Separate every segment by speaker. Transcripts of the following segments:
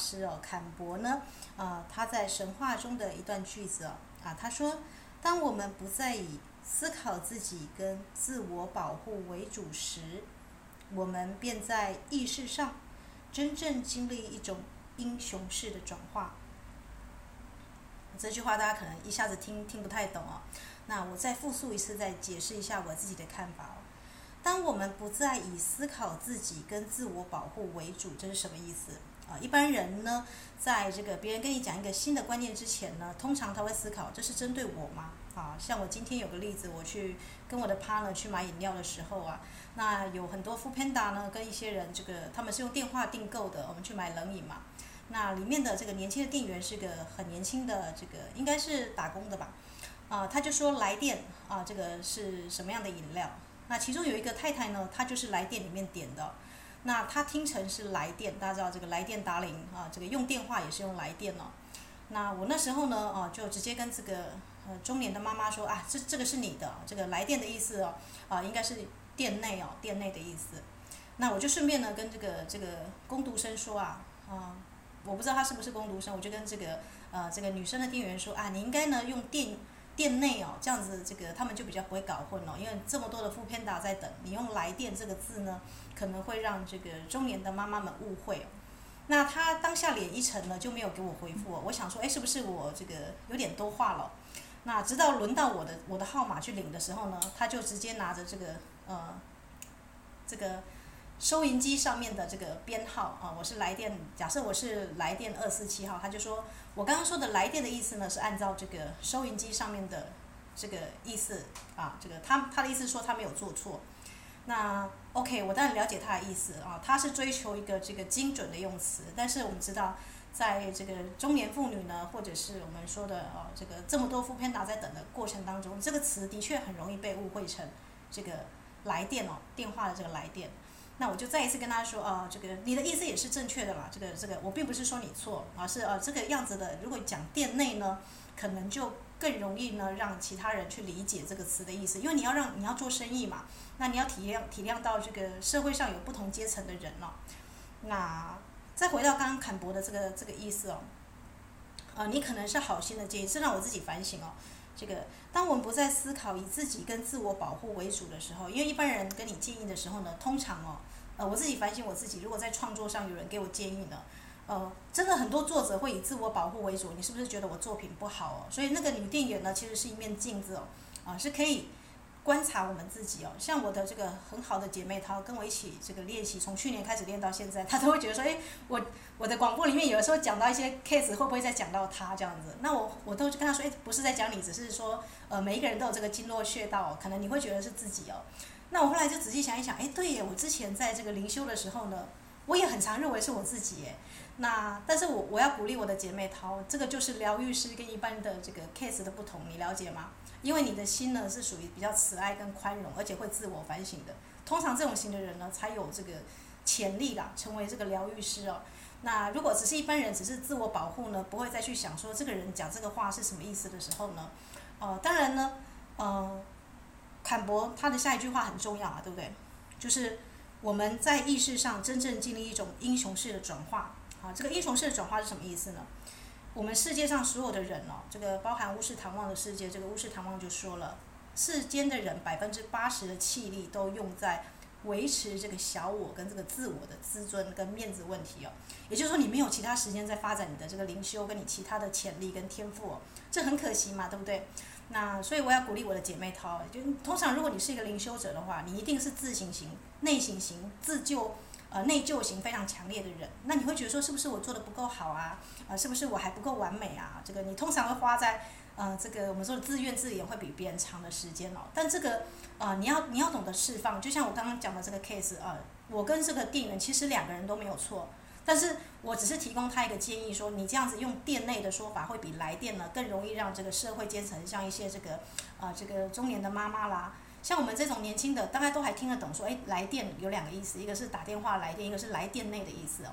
Speaker 1: 师哦，坎伯呢，啊，他在神话中的一段句子，啊，他说：当我们不再以思考自己跟自我保护为主时，我们便在意识上真正经历一种英雄式的转化。这句话大家可能一下子听听不太懂哦，那我再复述一次，再解释一下我自己的看法哦。当我们不再以思考自己跟自我保护为主，这是什么意思啊？一般人呢，在这个别人跟你讲一个新的观念之前呢，通常他会思考，这是针对我吗？啊，像我今天有个例子，我去跟我的 partner 去买饮料的时候啊，那有很多 foodpanda 呢，跟一些人这个他们是用电话订购的，我们去买冷饮嘛。那里面的这个年轻的店员是个很年轻的，这个应该是打工的吧？啊，他就说来电啊，这个是什么样的饮料？那其中有一个太太呢，她就是来电里面点的。那他听成是来电，大家知道这个来电答铃啊，这个用电话也是用来电哦。那我那时候呢，啊，就直接跟这个呃中年的妈妈说啊，这这个是你的，这个来电的意思哦，啊，应该是店内哦，店内的意思。那我就顺便呢跟这个这个工读生说啊，啊。我不知道他是不是工读生，我就跟这个呃这个女生的店员说啊，你应该呢用电店内哦，这样子这个他们就比较不会搞混哦，因为这么多的副片打在等，你用来电这个字呢，可能会让这个中年的妈妈们误会。那他当下脸一沉呢，就没有给我回复。我想说，哎，是不是我这个有点多话了？那直到轮到我的我的号码去领的时候呢，他就直接拿着这个呃这个。收银机上面的这个编号啊，我是来电，假设我是来电二四七号，他就说我刚刚说的来电的意思呢，是按照这个收银机上面的这个意思啊，这个他他的意思说他没有做错。那 OK，我当然了解他的意思啊，他是追求一个这个精准的用词，但是我们知道，在这个中年妇女呢，或者是我们说的啊，这个这么多副片打在等的过程当中，这个词的确很容易被误会成这个来电哦，电话的这个来电。那我就再一次跟他说，啊，这个你的意思也是正确的啦，这个这个我并不是说你错，而是呃这个样子的。如果讲店内呢，可能就更容易呢让其他人去理解这个词的意思，因为你要让你要做生意嘛，那你要体谅体谅到这个社会上有不同阶层的人哦。那再回到刚刚坎博的这个这个意思哦，呃，你可能是好心的建议，是让我自己反省哦。这个，当我们不再思考以自己跟自我保护为主的时候，因为一般人跟你建议的时候呢，通常哦，呃，我自己反省我自己，如果在创作上有人给我建议呢，呃，真的很多作者会以自我保护为主，你是不是觉得我作品不好哦？所以那个你们电影呢，其实是一面镜子哦，啊，是可以。观察我们自己哦，像我的这个很好的姐妹她跟我一起这个练习，从去年开始练到现在，她都会觉得说，哎，我我的广播里面有的时候讲到一些 case，会不会再讲到她这样子？那我我都跟她说，哎，不是在讲你，只是说，呃，每一个人都有这个经络穴道，可能你会觉得是自己哦。那我后来就仔细想一想，哎，对耶，我之前在这个灵修的时候呢，我也很常认为是我自己耶。那但是我我要鼓励我的姐妹淘，这个就是疗愈师跟一般的这个 case 的不同，你了解吗？因为你的心呢是属于比较慈爱跟宽容，而且会自我反省的。通常这种型的人呢，才有这个潜力啦，成为这个疗愈师哦。那如果只是一般人，只是自我保护呢，不会再去想说这个人讲这个话是什么意思的时候呢，呃，当然呢，呃，坎伯他的下一句话很重要啊，对不对？就是我们在意识上真正经历一种英雄式的转化。啊，这个英雄式的转化是什么意思呢？我们世界上所有的人哦，这个包含巫师唐望的世界，这个巫师唐望就说了，世间的人百分之八十的气力都用在维持这个小我跟这个自我的自尊跟面子问题哦。也就是说，你没有其他时间在发展你的这个灵修跟你其他的潜力跟天赋哦，这很可惜嘛，对不对？那所以我要鼓励我的姐妹淘，就通常如果你是一个灵修者的话，你一定是自省型、内省型、自救。呃，内疚型非常强烈的人，那你会觉得说，是不是我做的不够好啊？呃，是不是我还不够完美啊？这个你通常会花在，呃，这个我们说的自怨自怜会比别人长的时间哦。但这个，呃，你要你要懂得释放，就像我刚刚讲的这个 case 啊，我跟这个店员其实两个人都没有错，但是我只是提供他一个建议，说你这样子用店内的说法会比来电呢更容易让这个社会阶层，像一些这个，呃，这个中年的妈妈啦。像我们这种年轻的，大概都还听得懂，说，哎，来电有两个意思，一个是打电话来电，一个是来电内的意思哦。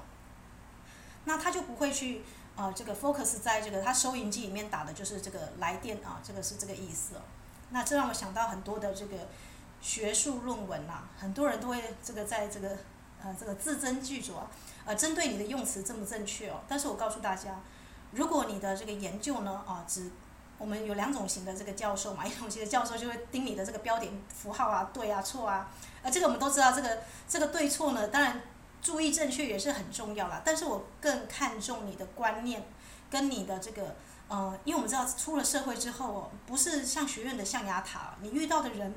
Speaker 1: 那他就不会去，啊，这个 focus 在这个它收音机里面打的就是这个来电啊，这个是这个意思哦。那这让我想到很多的这个学术论文呐、啊，很多人都会这个在这个呃这个字斟句酌啊，呃针对你的用词正不正确哦。但是我告诉大家，如果你的这个研究呢啊，只我们有两种型的这个教授嘛，一种型的教授就会盯你的这个标点符号啊，对啊错啊，呃这个我们都知道，这个这个对错呢，当然注意正确也是很重要啦。但是我更看重你的观念跟你的这个。呃，因为我们知道出了社会之后哦，不是像学院的象牙塔，你遇到的人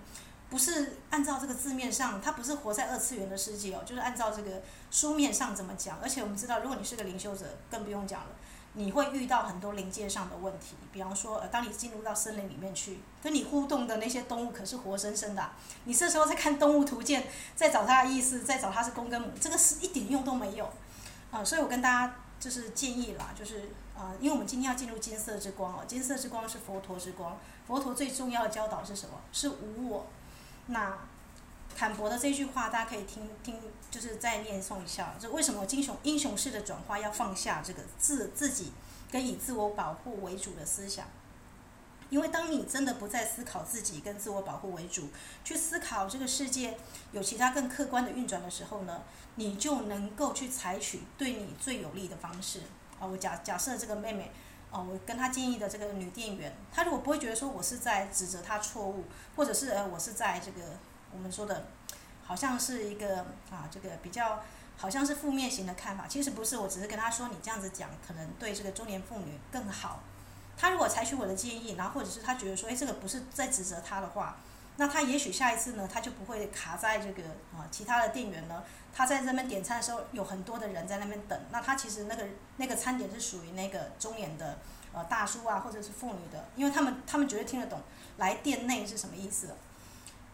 Speaker 1: 不是按照这个字面上，他不是活在二次元的世界哦，就是按照这个书面上怎么讲。而且我们知道，如果你是个领袖者，更不用讲了，你会遇到很多灵界上的问题。比方说，呃，当你进入到森林里面去，跟你互动的那些动物可是活生生的，你这时候在看动物图鉴，在找它的意思，在找它是公跟母，这个是一点用都没有啊。所以我跟大家就是建议啦，就是。啊，因为我们今天要进入金色之光哦，金色之光是佛陀之光，佛陀最重要的教导是什么？是无我。那坦博的这句话，大家可以听听，就是再念诵一下。就为什么英雄英雄式的转化要放下这个自自己跟以自我保护为主的思想？因为当你真的不再思考自己跟自我保护为主，去思考这个世界有其他更客观的运转的时候呢，你就能够去采取对你最有利的方式。啊，我假假设这个妹妹，哦，我跟她建议的这个女店员，她如果不会觉得说我是在指责她错误，或者是呃我是在这个我们说的，好像是一个啊这个比较好像是负面型的看法，其实不是，我只是跟他说你这样子讲可能对这个中年妇女更好。他如果采取我的建议，然后或者是他觉得说，哎，这个不是在指责她的话。那他也许下一次呢，他就不会卡在这个啊，其他的店员呢，他在这边点餐的时候，有很多的人在那边等。那他其实那个那个餐点是属于那个中年的呃大叔啊，或者是妇女的，因为他们他们绝对听得懂来店内是什么意思。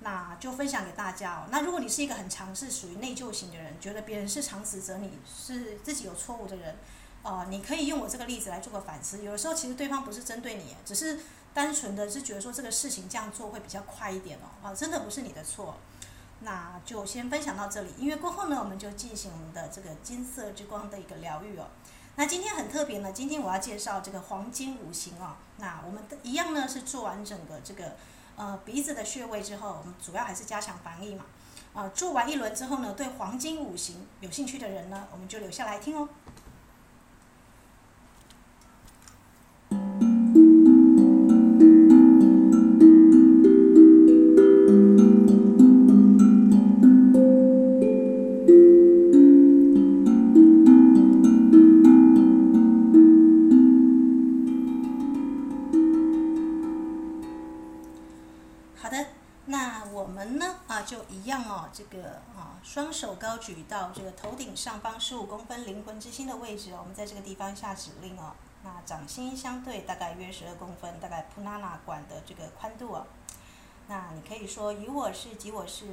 Speaker 1: 那就分享给大家哦。那如果你是一个很强势属于内疚型的人，觉得别人是常指责你是自己有错误的人，哦、你可以用我这个例子来做个反思。有的时候其实对方不是针对你，只是。单纯的是觉得说这个事情这样做会比较快一点哦，啊，真的不是你的错，那就先分享到这里。因为过后呢，我们就进行我们的这个金色之光的一个疗愈哦。那今天很特别呢，今天我要介绍这个黄金五行哦。那我们一样呢是做完整个这个呃鼻子的穴位之后，我们主要还是加强防疫嘛。啊，做完一轮之后呢，对黄金五行有兴趣的人呢，我们就留下来听哦。举到这个头顶上方十五公分灵魂之心的位置，我们在这个地方下指令哦。那掌心相对，大概约十二公分，大概普拉纳管的这个宽度哦。那你可以说与我是及我是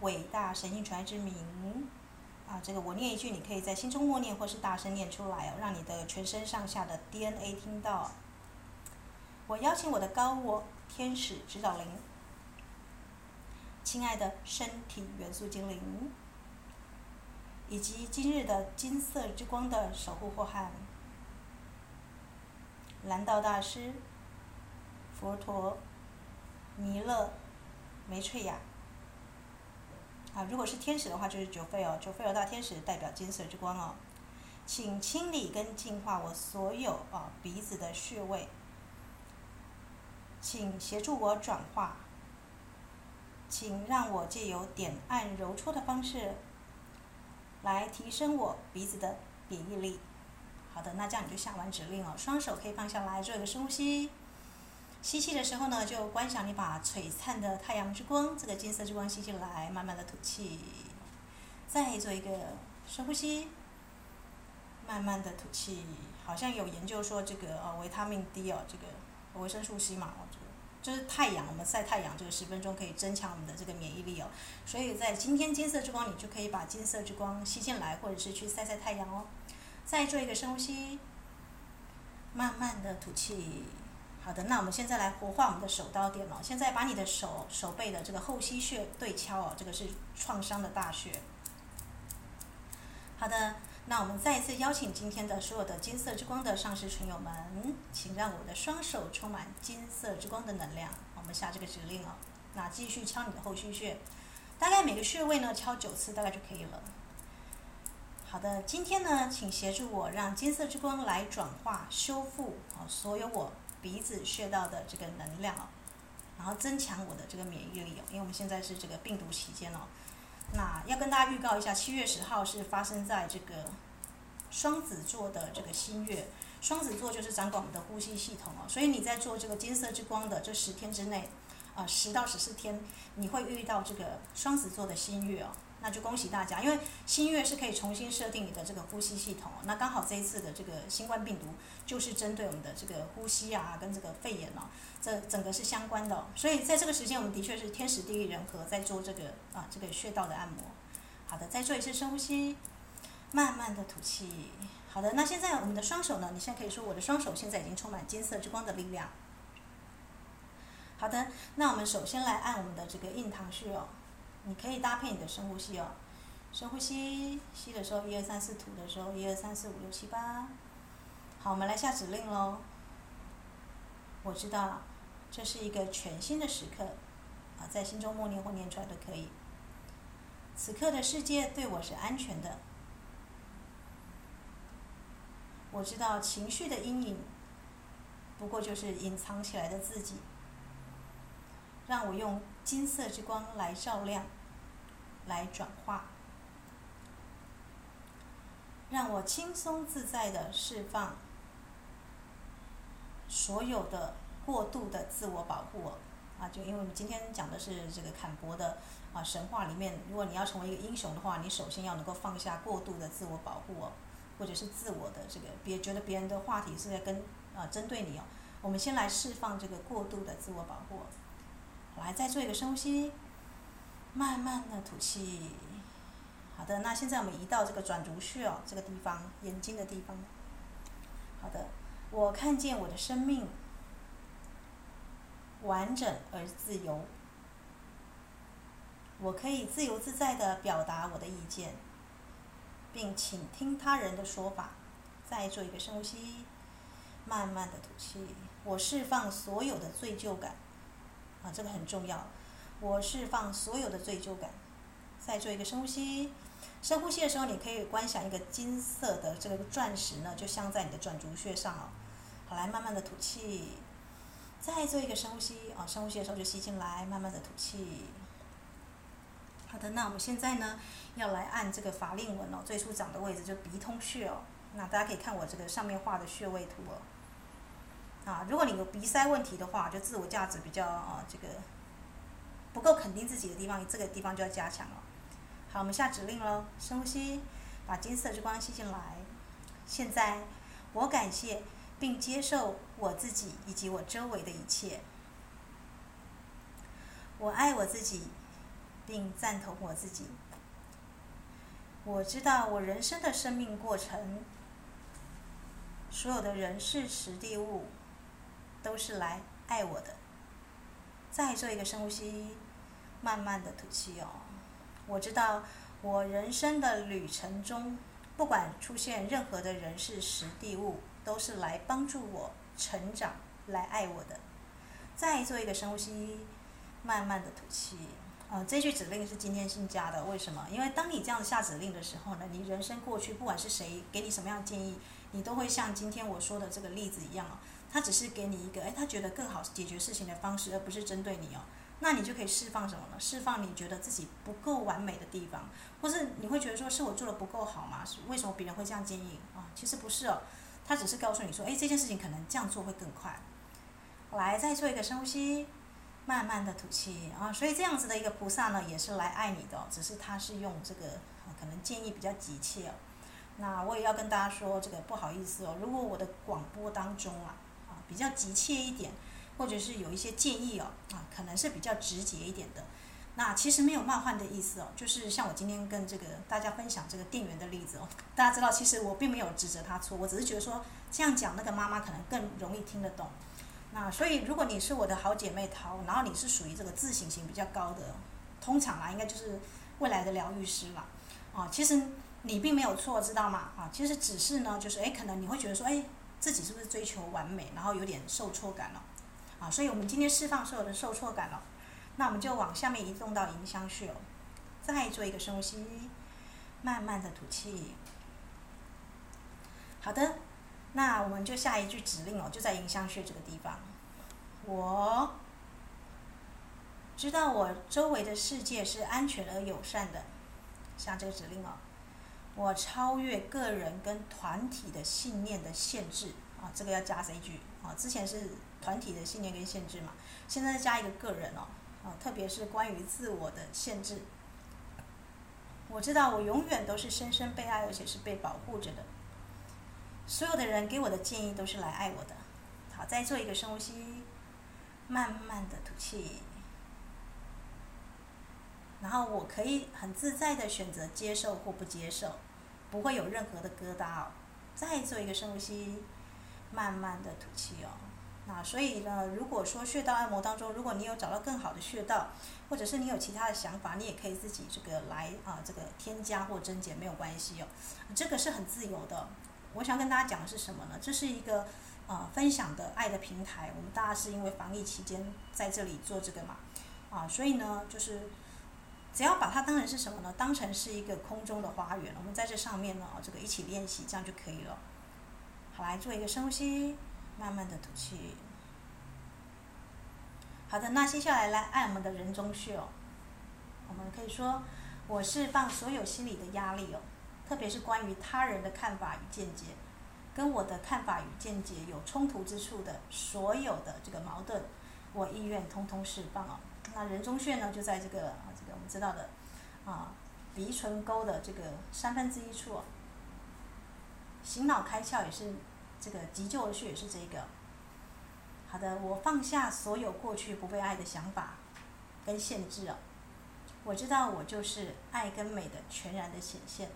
Speaker 1: 伟大神性传爱之名啊，这个我念一句，你可以在心中默念或是大声念出来哦，让你的全身上下的 DNA 听到。我邀请我的高我天使指导灵。亲爱的身体元素精灵，以及今日的金色之光的守护祸害，蓝道大师、佛陀、弥勒、梅翠雅。啊，如果是天使的话，就是九费哦，九费尔大天使代表金色之光哦，请清理跟净化我所有啊鼻子的穴位，请协助我转化。请让我借由点按揉搓的方式，来提升我鼻子的免疫力。好的，那这样你就下完指令哦，双手可以放下来，做一个深呼吸。吸气的时候呢，就观想你把璀璨的太阳之光，这个金色之光吸进来，慢慢的吐气。再做一个深呼吸，慢慢的吐气。好像有研究说这个呃维他命 D 哦，这个维生素 C 嘛。就是太阳，我们晒太阳这个十分钟可以增强我们的这个免疫力哦。所以在今天金色之光，你就可以把金色之光吸进来，或者是去晒晒太阳哦。再做一个深呼吸，慢慢的吐气。好的，那我们现在来活化我们的手刀点哦。现在把你的手手背的这个后溪穴对敲哦，这个是创伤的大穴。好的，那我们再一次邀请今天的所有的金色之光的上师群友们，请让我的双手充满金色之光的能量。我们下这个指令哦，那继续敲你的后续穴，大概每个穴位呢敲九次，大概就可以了。好的，今天呢，请协助我让金色之光来转化、修复啊所有我鼻子穴道的这个能量哦，然后增强我的这个免疫力哦，因为我们现在是这个病毒期间哦。那要跟大家预告一下，七月十号是发生在这个双子座的这个新月。双子座就是掌管我们的呼吸系统哦，所以你在做这个金色之光的这十天之内，啊，十到十四天，你会遇到这个双子座的新月哦。那就恭喜大家，因为新月是可以重新设定你的这个呼吸系统。那刚好这一次的这个新冠病毒就是针对我们的这个呼吸啊，跟这个肺炎哦，这整个是相关的。所以在这个时间，我们的确是天时地利人和在做这个啊这个穴道的按摩。好的，再做一次深呼吸，慢慢的吐气。好的，那现在我们的双手呢？你现在可以说我的双手现在已经充满金色之光的力量。好的，那我们首先来按我们的这个印堂穴哦。你可以搭配你的深呼吸哦，深呼吸，吸的时候一二三四，吐的时候一二三四五六七八。好，我们来下指令喽。我知道，这是一个全新的时刻，啊，在心中默念或念出来都可以。此刻的世界对我是安全的。我知道情绪的阴影，不过就是隐藏起来的自己。让我用金色之光来照亮，来转化，让我轻松自在的释放所有的过度的自我保护啊！就因为我们今天讲的是这个坎伯的啊神话里面，如果你要成为一个英雄的话，你首先要能够放下过度的自我保护哦，或者是自我的这个别觉得别人的话题是在跟啊针对你哦。我们先来释放这个过度的自我保护。来，再做一个深呼吸，慢慢的吐气。好的，那现在我们移到这个转轴穴哦，这个地方，眼睛的地方。好的，我看见我的生命完整而自由，我可以自由自在的表达我的意见，并倾听他人的说法。再做一个深呼吸，慢慢的吐气。我释放所有的罪疚感。啊，这个很重要。我释放所有的罪疚感。再做一个深呼吸。深呼吸的时候，你可以观想一个金色的这个钻石呢，就镶在你的转足穴上哦。好，来慢慢的吐气。再做一个深呼吸啊，深呼吸的时候就吸进来，慢慢的吐气。好的，那我们现在呢，要来按这个法令纹哦，最初长的位置就鼻通穴哦。那大家可以看我这个上面画的穴位图哦。啊，如果你有鼻塞问题的话，就自我价值比较啊这个不够肯定自己的地方，这个地方就要加强了。好，我们下指令喽，深呼吸，把金色之光吸进来。现在，我感谢并接受我自己以及我周围的一切。我爱我自己，并赞同我自己。我知道我人生的生命过程，所有的人事时地物。都是来爱我的。再做一个深呼吸，慢慢的吐气哦。我知道我人生的旅程中，不管出现任何的人事时地物，都是来帮助我成长、来爱我的。再做一个深呼吸，慢慢的吐气。啊，这句指令是今天新加的，为什么？因为当你这样下指令的时候呢，你人生过去不管是谁给你什么样的建议，你都会像今天我说的这个例子一样哦。他只是给你一个，哎，他觉得更好解决事情的方式，而不是针对你哦。那你就可以释放什么呢？释放你觉得自己不够完美的地方，或是你会觉得说是我做的不够好吗？是为什么别人会这样建议啊？其实不是哦，他只是告诉你说，哎，这件事情可能这样做会更快。来，再做一个深呼吸，慢慢的吐气啊。所以这样子的一个菩萨呢，也是来爱你的，只是他是用这个可能建议比较急切哦。那我也要跟大家说，这个不好意思哦，如果我的广播当中啊。比较急切一点，或者是有一些建议哦，啊，可能是比较直接一点的。那其实没有冒犯的意思哦，就是像我今天跟这个大家分享这个店员的例子哦，大家知道，其实我并没有指责他错，我只是觉得说这样讲那个妈妈可能更容易听得懂。那所以如果你是我的好姐妹淘，然后你是属于这个自省型比较高的，通常啊，应该就是未来的疗愈师啦。啊，其实你并没有错，知道吗？啊，其实只是呢，就是哎，可能你会觉得说，哎，自己是不是追求完美，然后有点受挫感了，啊，所以我们今天释放所有的受挫感了，那我们就往下面移动到迎香穴哦，再做一个深呼吸，慢慢的吐气。好的，那我们就下一句指令哦，就在迎香穴这个地方，我知道我周围的世界是安全而友善的，下这个指令哦。我超越个人跟团体的信念的限制啊，这个要加这一句啊。之前是团体的信念跟限制嘛，现在加一个个人哦，啊，特别是关于自我的限制。我知道我永远都是深深被爱，而且是被保护着的。所有的人给我的建议都是来爱我的。好，再做一个深呼吸，慢慢的吐气。然后我可以很自在的选择接受或不接受，不会有任何的疙瘩哦。再做一个深呼吸，慢慢的吐气哦。那所以呢，如果说穴道按摩当中，如果你有找到更好的穴道，或者是你有其他的想法，你也可以自己这个来啊，这个添加或增减没有关系哦。这个是很自由的。我想跟大家讲的是什么呢？这是一个呃分享的爱的平台。我们大家是因为防疫期间在这里做这个嘛，啊，所以呢就是。只要把它当成是什么呢？当成是一个空中的花园，我们在这上面呢，这个一起练习，这样就可以了。好，来做一个深呼吸，慢慢的吐气。好的，那接下来来按我们的人中穴哦。我们可以说，我释放所有心理的压力哦，特别是关于他人的看法与见解，跟我的看法与见解有冲突之处的所有的这个矛盾，我意愿通通释放哦。那人中穴呢，就在这个。这个我们知道的，啊，鼻唇沟的这个三分之一处，醒脑开窍也是这个急救的穴，也是这个。好的，我放下所有过去不被爱的想法跟限制哦，我知道我就是爱跟美的全然的显现。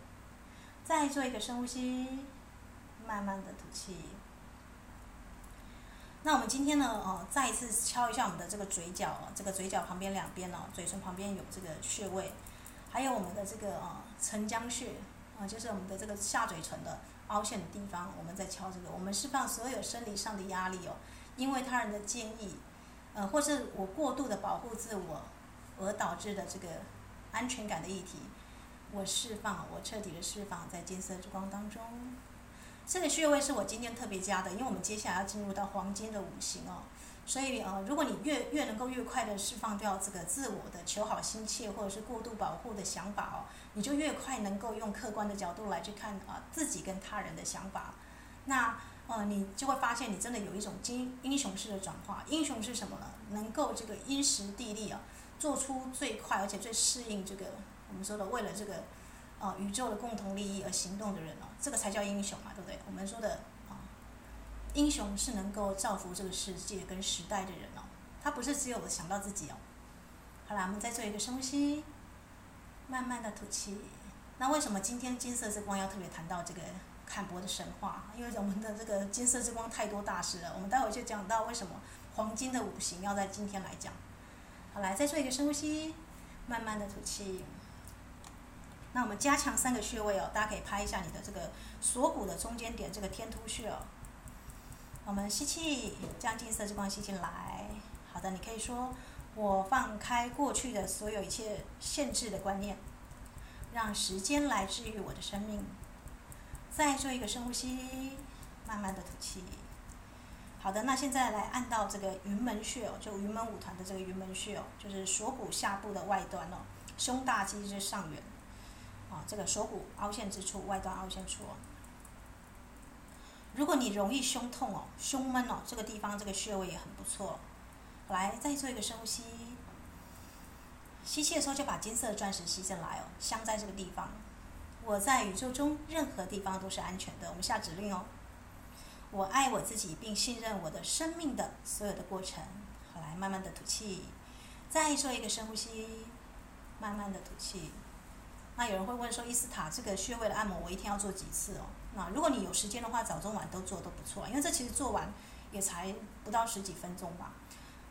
Speaker 1: 再做一个深呼吸，慢慢的吐气。那我们今天呢，哦，再一次敲一下我们的这个嘴角，这个嘴角旁边两边哦，嘴唇旁边有这个穴位，还有我们的这个呃承浆穴啊，就是我们的这个下嘴唇的凹陷的地方，我们在敲这个，我们释放所有生理上的压力哦，因为他人的建议，呃，或是我过度的保护自我而导致的这个安全感的议题，我释放，我彻底的释放在金色之光当中。这个穴位是我今天特别加的，因为我们接下来要进入到黄金的五行哦，所以呃，如果你越越能够越快的释放掉这个自我的求好心切或者是过度保护的想法哦，你就越快能够用客观的角度来去看啊、自己跟他人的想法，那呃你就会发现你真的有一种英英雄式的转化。英雄是什么呢？能够这个因时地利啊，做出最快而且最适应这个我们说的为了这个。啊，宇宙的共同利益而行动的人哦，这个才叫英雄嘛，对不对？我们说的啊，英雄是能够造福这个世界跟时代的人哦，他不是只有想到自己哦。好啦，我们再做一个深呼吸，慢慢的吐气。那为什么今天金色之光要特别谈到这个坎伯的神话？因为我们的这个金色之光太多大师了，我们待会就讲到为什么黄金的五行要在今天来讲。好，来再做一个深呼吸，慢慢的吐气。那我们加强三个穴位哦，大家可以拍一下你的这个锁骨的中间点，这个天突穴哦。我们吸气，将金色之光吸进来。好的，你可以说，我放开过去的所有一切限制的观念，让时间来治愈我的生命。再做一个深呼吸，慢慢的吐气。好的，那现在来按到这个云门穴哦，就云门舞团的这个云门穴哦，就是锁骨下部的外端哦，胸大肌之上缘。这个锁骨凹陷之处，外端凹陷处哦。如果你容易胸痛哦，胸闷哦，这个地方这个穴位也很不错。来，再做一个深呼吸。吸气的时候就把金色的钻石吸进来哦，镶在这个地方。我在宇宙中任何地方都是安全的。我们下指令哦。我爱我自己，并信任我的生命的所有的过程。好，来，慢慢的吐气。再做一个深呼吸，慢慢的吐气。那有人会问说，伊斯塔这个穴位的按摩，我一天要做几次哦？那如果你有时间的话，早中晚都做都不错，因为这其实做完也才不到十几分钟吧。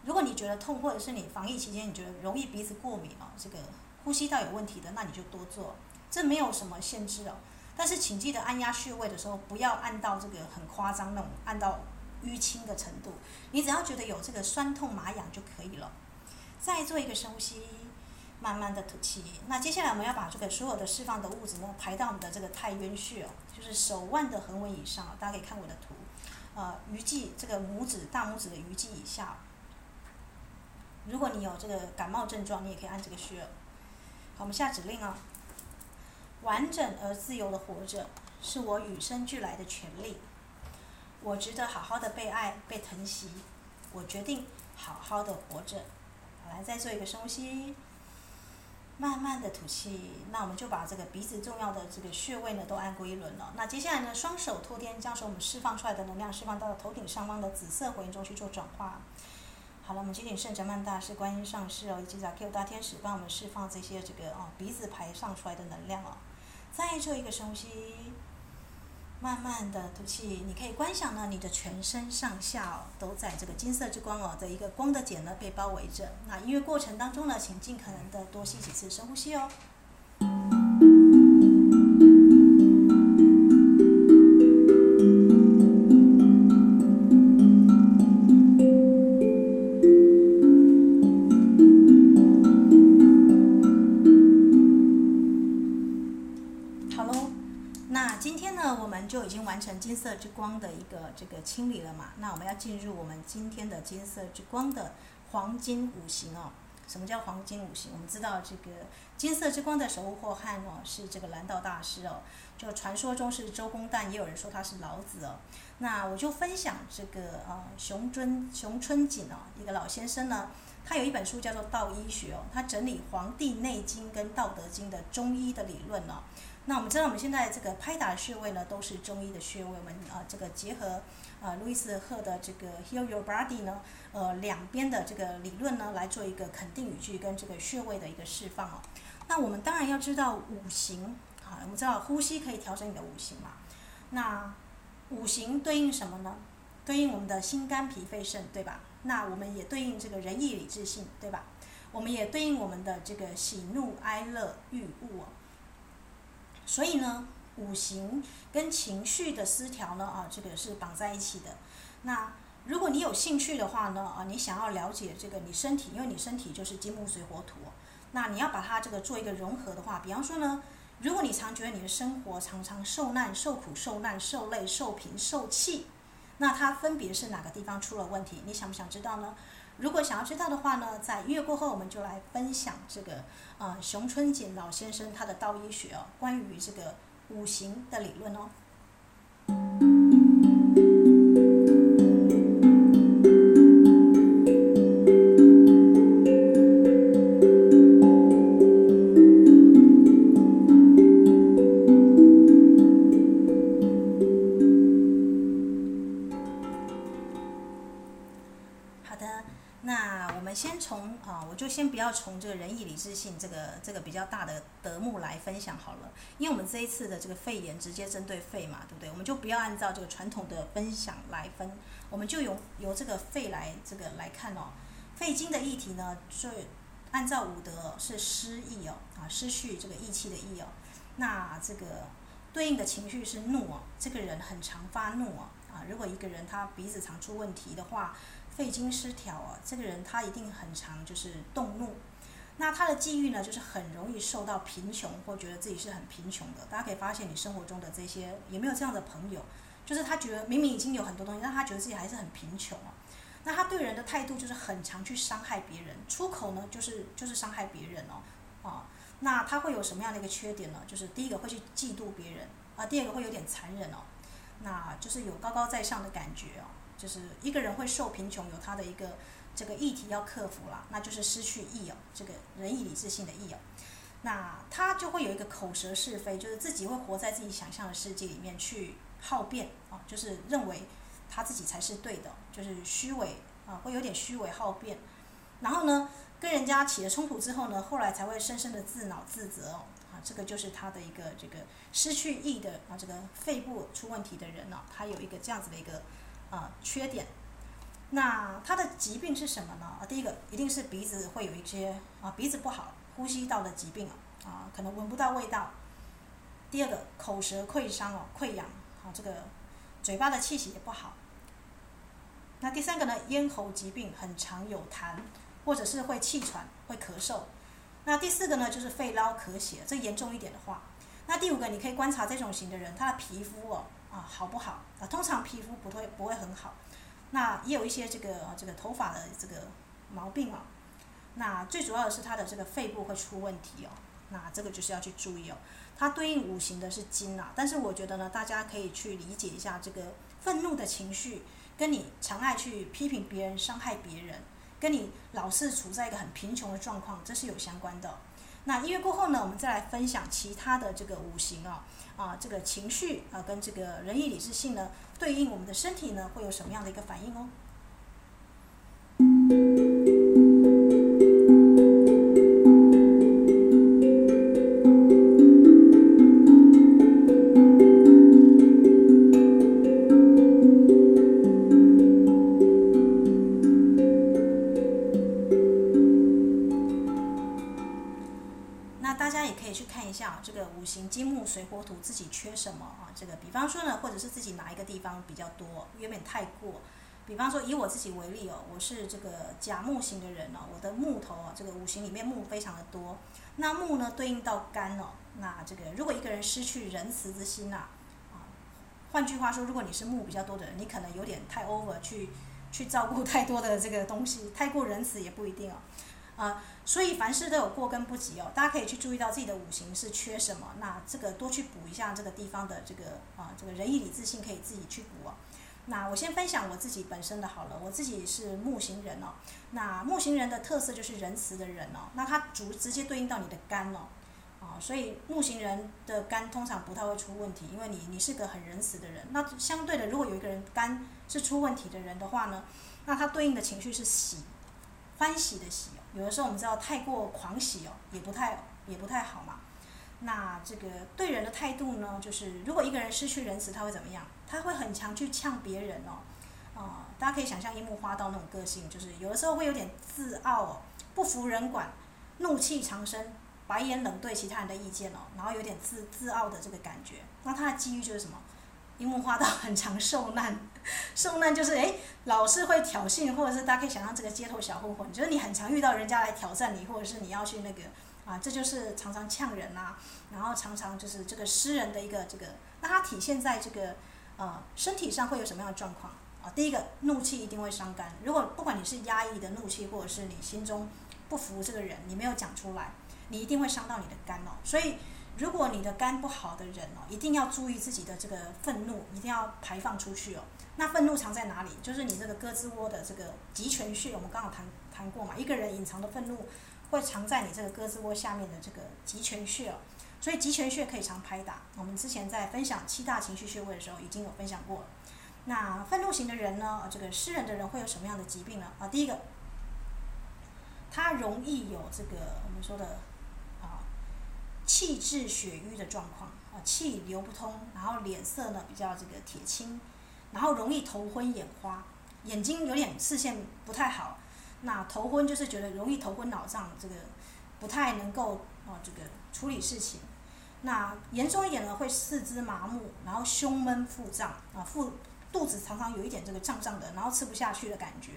Speaker 1: 如果你觉得痛，或者是你防疫期间你觉得容易鼻子过敏哦，这个呼吸道有问题的，那你就多做。这没有什么限制哦。但是请记得按压穴位的时候，不要按到这个很夸张那种，按到淤青的程度。你只要觉得有这个酸痛麻痒就可以了。再做一个深呼吸，慢慢的吐气。那接下来我们要把这个所有的释放的物质呢，排到我们的这个太渊穴哦，就是手腕的横纹以上。大家可以看我的图，呃，鱼际这个拇指大拇指的鱼际以下。如果你有这个感冒症状，你也可以按这个穴。好，我们下指令啊。完整而自由的活着，是我与生俱来的权利。我值得好好的被爱、被疼惜。我决定好好的活着。好，来，再做一个深呼吸，慢慢的吐气。那我们就把这个鼻子重要的这个穴位呢都按过一轮了。那接下来呢，双手托天，将手我们释放出来的能量释放到头顶上方的紫色火焰中去做转化。好了，我们今天圣哲曼大师、观音上师哦，以及在 Q 大天使帮我们释放这些这个哦鼻子排上出来的能量哦。再做一个深呼吸，慢慢的吐气。你可以观想呢，你的全身上下哦，都在这个金色之光哦的一个光的茧呢被包围着。那音乐过程当中呢，请尽可能的多吸几次深呼吸哦。那今天呢，我们就已经完成金色之光的一个这个清理了嘛？那我们要进入我们今天的金色之光的黄金五行哦。什么叫黄金五行？我们知道这个金色之光的守护祸害哦，是这个蓝道大师哦。就传说中是周公旦，也有人说他是老子哦。那我就分享这个呃熊尊熊春锦哦，一个老先生呢，他有一本书叫做《道医学》哦，他整理《黄帝内经》跟《道德经》的中医的理论哦。那我们知道，我们现在这个拍打的穴位呢，都是中医的穴位。我们啊，这个结合啊，路易斯赫的这个 Heal Your Body 呢，呃，两边的这个理论呢，来做一个肯定语句跟这个穴位的一个释放哦。那我们当然要知道五行啊，我们知道呼吸可以调整你的五行嘛。那五行对应什么呢？对应我们的心肝脾肺肾，对吧？那我们也对应这个仁义礼智信，对吧？我们也对应我们的这个喜怒哀乐欲物哦。所以呢，五行跟情绪的失调呢，啊，这个是绑在一起的。那如果你有兴趣的话呢，啊，你想要了解这个你身体，因为你身体就是金木水火土，那你要把它这个做一个融合的话，比方说呢，如果你常觉得你的生活常常受难、受苦、受难、受累、受贫、受气，那它分别是哪个地方出了问题？你想不想知道呢？如果想要知道的话呢，在音乐过后，我们就来分享这个啊、熊春锦老先生他的道医学哦，关于这个五行的理论哦。比较大的德目来分享好了，因为我们这一次的这个肺炎直接针对肺嘛，对不对？我们就不要按照这个传统的分享来分，我们就由由这个肺来这个来看哦。肺经的议题呢，就按照五德是失意哦，啊，失去这个义气的义哦。那这个对应的情绪是怒哦，这个人很常发怒哦，啊，如果一个人他鼻子常出问题的话。肺经失调啊，这个人他一定很常就是动怒，那他的际遇呢，就是很容易受到贫穷或觉得自己是很贫穷的。大家可以发现，你生活中的这些有没有这样的朋友？就是他觉得明明已经有很多东西，但他觉得自己还是很贫穷啊。那他对人的态度就是很常去伤害别人，出口呢就是就是伤害别人哦，啊，那他会有什么样的一个缺点呢？就是第一个会去嫉妒别人啊，第二个会有点残忍哦，那就是有高高在上的感觉哦。就是一个人会受贫穷，有他的一个这个议题要克服啦，那就是失去义哦，这个仁义礼智信的义哦，那他就会有一个口舌是非，就是自己会活在自己想象的世界里面去好辩啊，就是认为他自己才是对的，就是虚伪啊，会有点虚伪好辩，然后呢，跟人家起了冲突之后呢，后来才会深深的自恼自责哦，啊，这个就是他的一个这个失去义的啊，这个肺部出问题的人呢，他有一个这样子的一个。啊，缺点，那他的疾病是什么呢？第一个一定是鼻子会有一些啊，鼻子不好，呼吸道的疾病啊，啊，可能闻不到味道。第二个口舌溃伤哦，溃疡，好这个嘴巴的气息也不好。那第三个呢，咽喉疾病很常有痰，或者是会气喘、会咳嗽。那第四个呢，就是肺痨咳血，这严重一点的话。那第五个，你可以观察这种型的人，他的皮肤哦啊好不好啊？通常皮肤不会不会很好。那也有一些这个这个头发的这个毛病啊。那最主要的是他的这个肺部会出问题哦。那这个就是要去注意哦。它对应五行的是金啊，但是我觉得呢，大家可以去理解一下这个愤怒的情绪，跟你常爱去批评别人、伤害别人，跟你老是处在一个很贫穷的状况，这是有相关的。那音乐过后呢，我们再来分享其他的这个五行啊，啊，这个情绪啊，跟这个仁义礼智信呢，对应我们的身体呢，会有什么样的一个反应哦？大家也可以去看一下这个五行金木水火土自己缺什么啊？这个比方说呢，或者是自己哪一个地方比较多，有点太过。比方说以我自己为例哦，我是这个甲木型的人哦，我的木头啊，这个五行里面木非常的多。那木呢对应到肝哦，那这个如果一个人失去仁慈之心呐，啊，换句话说，如果你是木比较多的人，你可能有点太 over 去去照顾太多的这个东西，太过仁慈也不一定哦。啊，所以凡事都有过跟不及哦，大家可以去注意到自己的五行是缺什么，那这个多去补一下这个地方的这个啊，这个仁义礼智信可以自己去补哦。那我先分享我自己本身的好了，我自己是木型人哦。那木型人的特色就是仁慈的人哦，那它主直接对应到你的肝哦，啊，所以木型人的肝通常不太会出问题，因为你你是个很仁慈的人。那相对的，如果有一个人肝是出问题的人的话呢，那他对应的情绪是喜，欢喜的喜。有的时候我们知道太过狂喜哦，也不太也不太好嘛。那这个对人的态度呢，就是如果一个人失去仁慈，他会怎么样？他会很强去呛别人哦。啊、大家可以想象樱木花道那种个性，就是有的时候会有点自傲哦，不服人管，怒气长生，白眼冷对其他人的意见哦，然后有点自自傲的这个感觉。那他的机遇就是什么？樱木花道很常受难，受难就是诶，老是会挑衅，或者是大家可以想象这个街头小混混，就是你很常遇到人家来挑战你，或者是你要去那个啊，这就是常常呛人啊，然后常常就是这个诗人的一个这个，那它体现在这个呃身体上会有什么样的状况啊？第一个怒气一定会伤肝，如果不管你是压抑的怒气，或者是你心中不服这个人，你没有讲出来，你一定会伤到你的肝哦，所以。如果你的肝不好的人哦，一定要注意自己的这个愤怒，一定要排放出去哦。那愤怒藏在哪里？就是你这个胳肢窝的这个极泉穴，我们刚好谈谈过嘛。一个人隐藏的愤怒会藏在你这个胳肢窝下面的这个极泉穴哦。所以极泉穴可以常拍打。我们之前在分享七大情绪穴位的时候已经有分享过了。那愤怒型的人呢，这个诗人的人会有什么样的疾病呢？啊，第一个，他容易有这个我们说的。气滞血瘀的状况啊，气流不通，然后脸色呢比较这个铁青，然后容易头昏眼花，眼睛有点视线不太好。那头昏就是觉得容易头昏脑胀，这个不太能够啊这个处理事情。那严重一点呢，会四肢麻木，然后胸闷腹胀啊，腹肚子常常有一点这个胀胀的，然后吃不下去的感觉。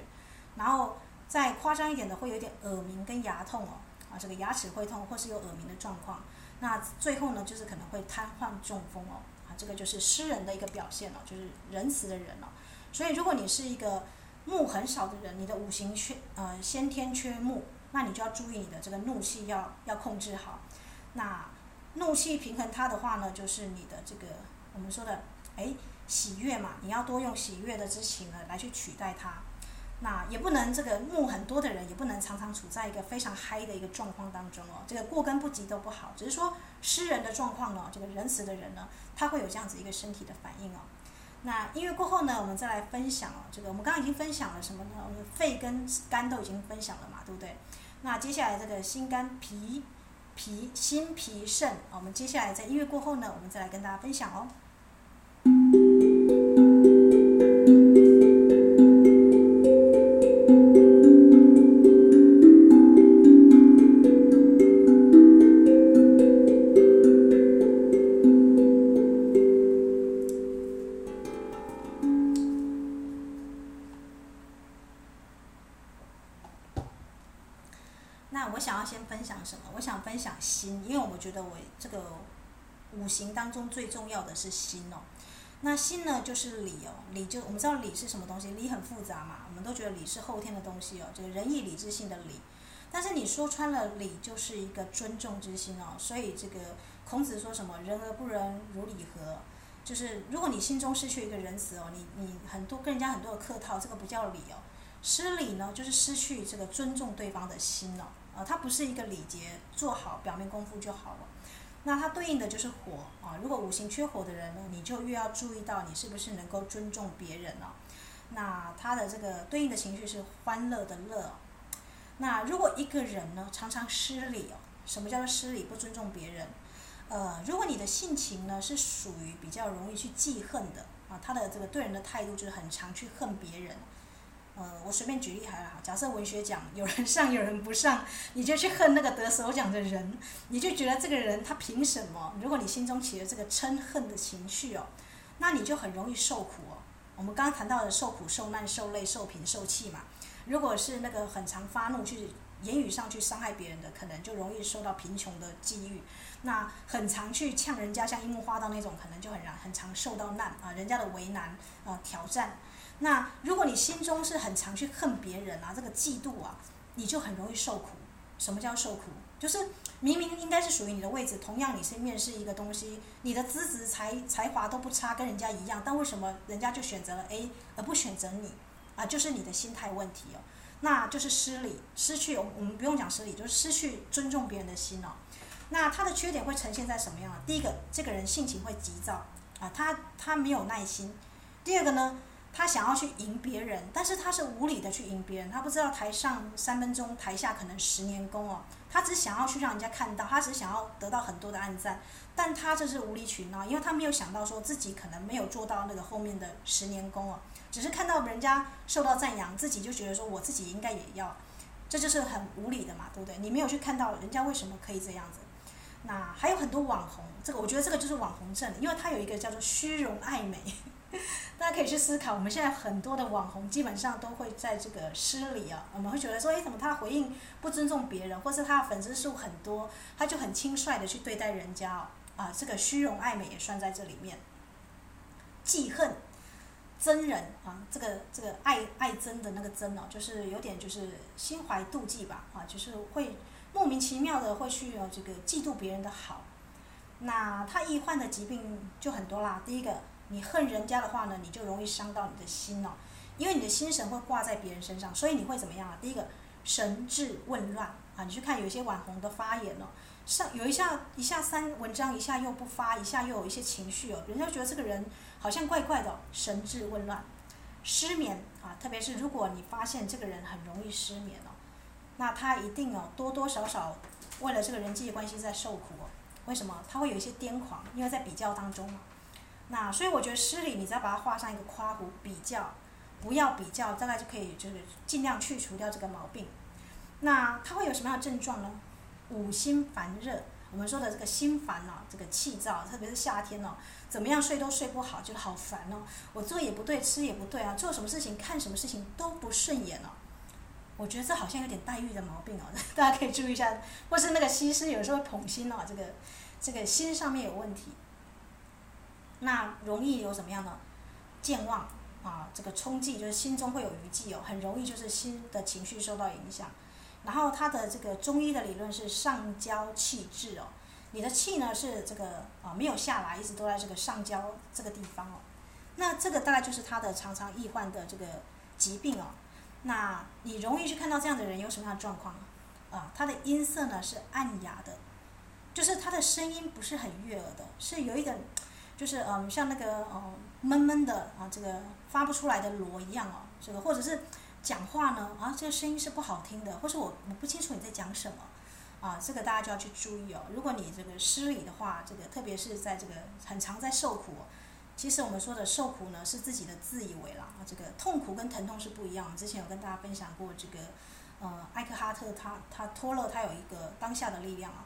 Speaker 1: 然后再夸张一点的，会有点耳鸣跟牙痛哦，啊这个牙齿会痛或是有耳鸣的状况。那最后呢，就是可能会瘫痪中风哦，啊，这个就是诗人的一个表现哦，就是仁慈的人哦。所以，如果你是一个木很少的人，你的五行缺呃先天缺木，那你就要注意你的这个怒气要要控制好。那怒气平衡它的话呢，就是你的这个我们说的哎喜悦嘛，你要多用喜悦的之情呢来去取代它。那也不能这个木很多的人，也不能常常处在一个非常嗨的一个状况当中哦。这个过跟不及都不好，只是说诗人的状况呢，这个仁慈的人呢，他会有这样子一个身体的反应哦。那音乐过后呢，我们再来分享哦。这个我们刚刚已经分享了什么呢？我们肺跟肝都已经分享了嘛，对不对？那接下来这个心肝脾脾心脾肾，我们接下来在音乐过后呢，我们再来跟大家分享哦。的是心哦。那心呢，就是理哦，理就我们知道理是什么东西，理很复杂嘛，我们都觉得理是后天的东西哦，这个仁义礼智信的礼。但是你说穿了，礼就是一个尊重之心哦。所以这个孔子说什么“人而不仁，如礼何”，就是如果你心中失去一个仁慈哦，你你很多跟人家很多的客套，这个不叫礼哦。失礼呢，就是失去这个尊重对方的心哦。啊，它不是一个礼节，做好表面功夫就好了。那它对应的就是火啊！如果五行缺火的人呢，你就越要注意到你是不是能够尊重别人了。那它的这个对应的情绪是欢乐的乐。那如果一个人呢，常常失礼哦，什么叫做失礼？不尊重别人。呃，如果你的性情呢是属于比较容易去记恨的啊，他的这个对人的态度就是很常去恨别人。呃，我随便举例还好。假设文学奖有人上有人不上，你就去恨那个得首奖的人，你就觉得这个人他凭什么？如果你心中起了这个嗔恨的情绪哦，那你就很容易受苦哦。我们刚刚谈到的受苦、受难、受累、受贫、受气嘛。如果是那个很常发怒去言语上去伤害别人的，可能就容易受到贫穷的际遇。那很常去呛人家，像樱木花道那种，可能就很常很常受到难啊，人家的为难啊挑战。那如果你心中是很常去恨别人啊，这个嫉妒啊，你就很容易受苦。什么叫受苦？就是明明应该是属于你的位置，同样你是面试一个东西，你的资质才才华都不差，跟人家一样，但为什么人家就选择了 A 而不选择你？啊，就是你的心态问题哦。那就是失礼，失去我们不用讲失礼，就是失去尊重别人的心哦。那他的缺点会呈现在什么样？第一个，这个人性情会急躁啊，他他没有耐心。第二个呢？他想要去赢别人，但是他是无理的去赢别人。他不知道台上三分钟，台下可能十年功哦。他只想要去让人家看到，他只想要得到很多的暗赞，但他这是无理取闹，因为他没有想到说自己可能没有做到那个后面的十年功哦。只是看到人家受到赞扬，自己就觉得说我自己应该也要，这就是很无理的嘛，对不对？你没有去看到人家为什么可以这样子。那还有很多网红，这个我觉得这个就是网红症，因为他有一个叫做虚荣爱美。大家可以去思考，我们现在很多的网红基本上都会在这个失礼啊，我们会觉得说，哎，怎么他回应不尊重别人，或是他的粉丝数很多，他就很轻率的去对待人家哦，啊，这个虚荣爱美也算在这里面。记恨，憎人啊，这个这个爱爱憎的那个憎哦，就是有点就是心怀妒忌吧，啊，就是会莫名其妙的会去这个嫉妒别人的好，那他易患的疾病就很多啦，第一个。你恨人家的话呢，你就容易伤到你的心哦，因为你的心神会挂在别人身上，所以你会怎么样啊？第一个，神志紊乱啊！你去看有一些网红的发言哦，上有一下一下删文章，一下又不发，一下又有一些情绪哦，人家觉得这个人好像怪怪的，神志紊乱，失眠啊，特别是如果你发现这个人很容易失眠哦，那他一定哦多多少少为了这个人际关系在受苦哦。为什么？他会有一些癫狂，因为在比较当中嘛。那所以我觉得失礼，你只要把它画上一个括弧，比较，不要比较，大概就可以就是尽量去除掉这个毛病。那它会有什么样的症状呢？五心烦热，我们说的这个心烦哦，这个气躁，特别是夏天哦，怎么样睡都睡不好，觉得好烦哦。我做也不对，吃也不对啊，做什么事情看什么事情都不顺眼哦。我觉得这好像有点黛玉的毛病哦，大家可以注意一下，或是那个西施有时候会捧心哦，这个这个心上面有问题。那容易有怎么样呢？健忘啊，这个冲忌就是心中会有余悸哦，很容易就是心的情绪受到影响。然后它的这个中医的理论是上焦气滞哦，你的气呢是这个啊没有下来，一直都在这个上焦这个地方哦。那这个大概就是他的常常易患的这个疾病哦。那你容易去看到这样的人有什么样的状况啊啊？他的音色呢是暗哑的，就是他的声音不是很悦耳的，是有一点。就是嗯，像那个呃闷闷的啊，这个发不出来的锣一样哦，这个或者是讲话呢啊，这个声音是不好听的，或是我我不清楚你在讲什么啊，这个大家就要去注意哦。如果你这个失礼的话，这个特别是在这个很常在受苦，其实我们说的受苦呢是自己的自以为啦啊，这个痛苦跟疼痛是不一样。之前有跟大家分享过这个呃艾克哈特他他托勒他有一个当下的力量啊。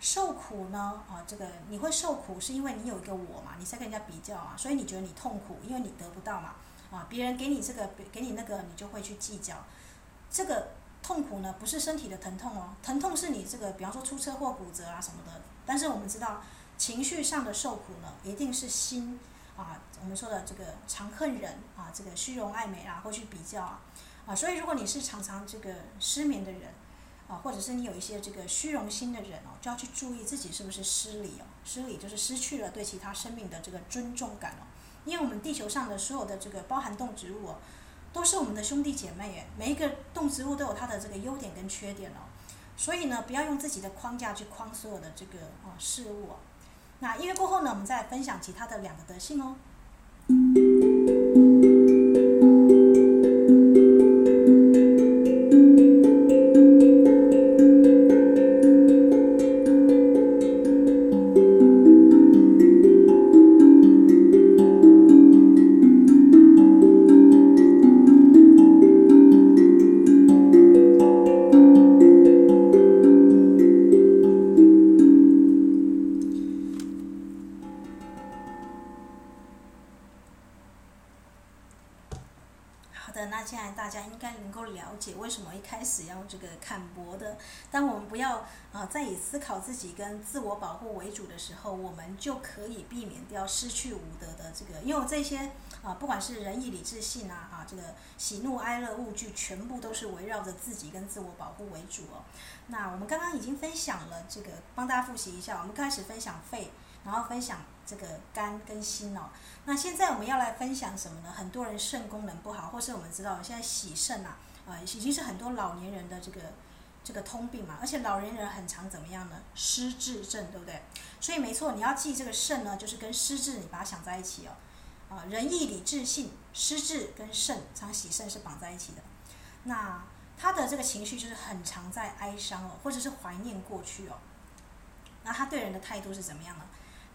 Speaker 1: 受苦呢，啊，这个你会受苦，是因为你有一个我嘛，你在跟人家比较啊，所以你觉得你痛苦，因为你得不到嘛，啊，别人给你这个，给你那个，你就会去计较。这个痛苦呢，不是身体的疼痛哦，疼痛是你这个，比方说出车祸骨折啊什么的。但是我们知道，情绪上的受苦呢，一定是心啊，我们说的这个常恨人啊，这个虚荣爱美啊，或去比较啊，啊，所以如果你是常常这个失眠的人啊，或者是你有一些这个虚荣心的人哦，就要去注意自己是不是失礼哦，失礼就是失去了对其他生命的这个尊重感哦，因为我们地球上的所有的这个包含动植物哦。都是我们的兄弟姐妹诶，每一个动植物都有它的这个优点跟缺点哦，所以呢，不要用自己的框架去框所有的这个啊事物哦。那音乐过后呢，我们再分享其他的两个德性哦。就可以避免掉失去无德的这个，因为这些啊，不管是仁义礼智信啊，啊，这个喜怒哀乐物具，全部都是围绕着自己跟自我保护为主哦。那我们刚刚已经分享了这个，帮大家复习一下，我们开始分享肺，然后分享这个肝跟心哦。那现在我们要来分享什么呢？很多人肾功能不好，或是我们知道现在洗肾啊，啊，已经是很多老年人的这个。这个通病嘛，而且老年人很常怎么样呢？失智症，对不对？所以没错，你要记这个肾呢，就是跟失智，你把它想在一起哦。啊，仁义礼智信，失智跟肾常喜肾是绑在一起的。那他的这个情绪就是很常在哀伤哦，或者是怀念过去哦。那他对人的态度是怎么样呢？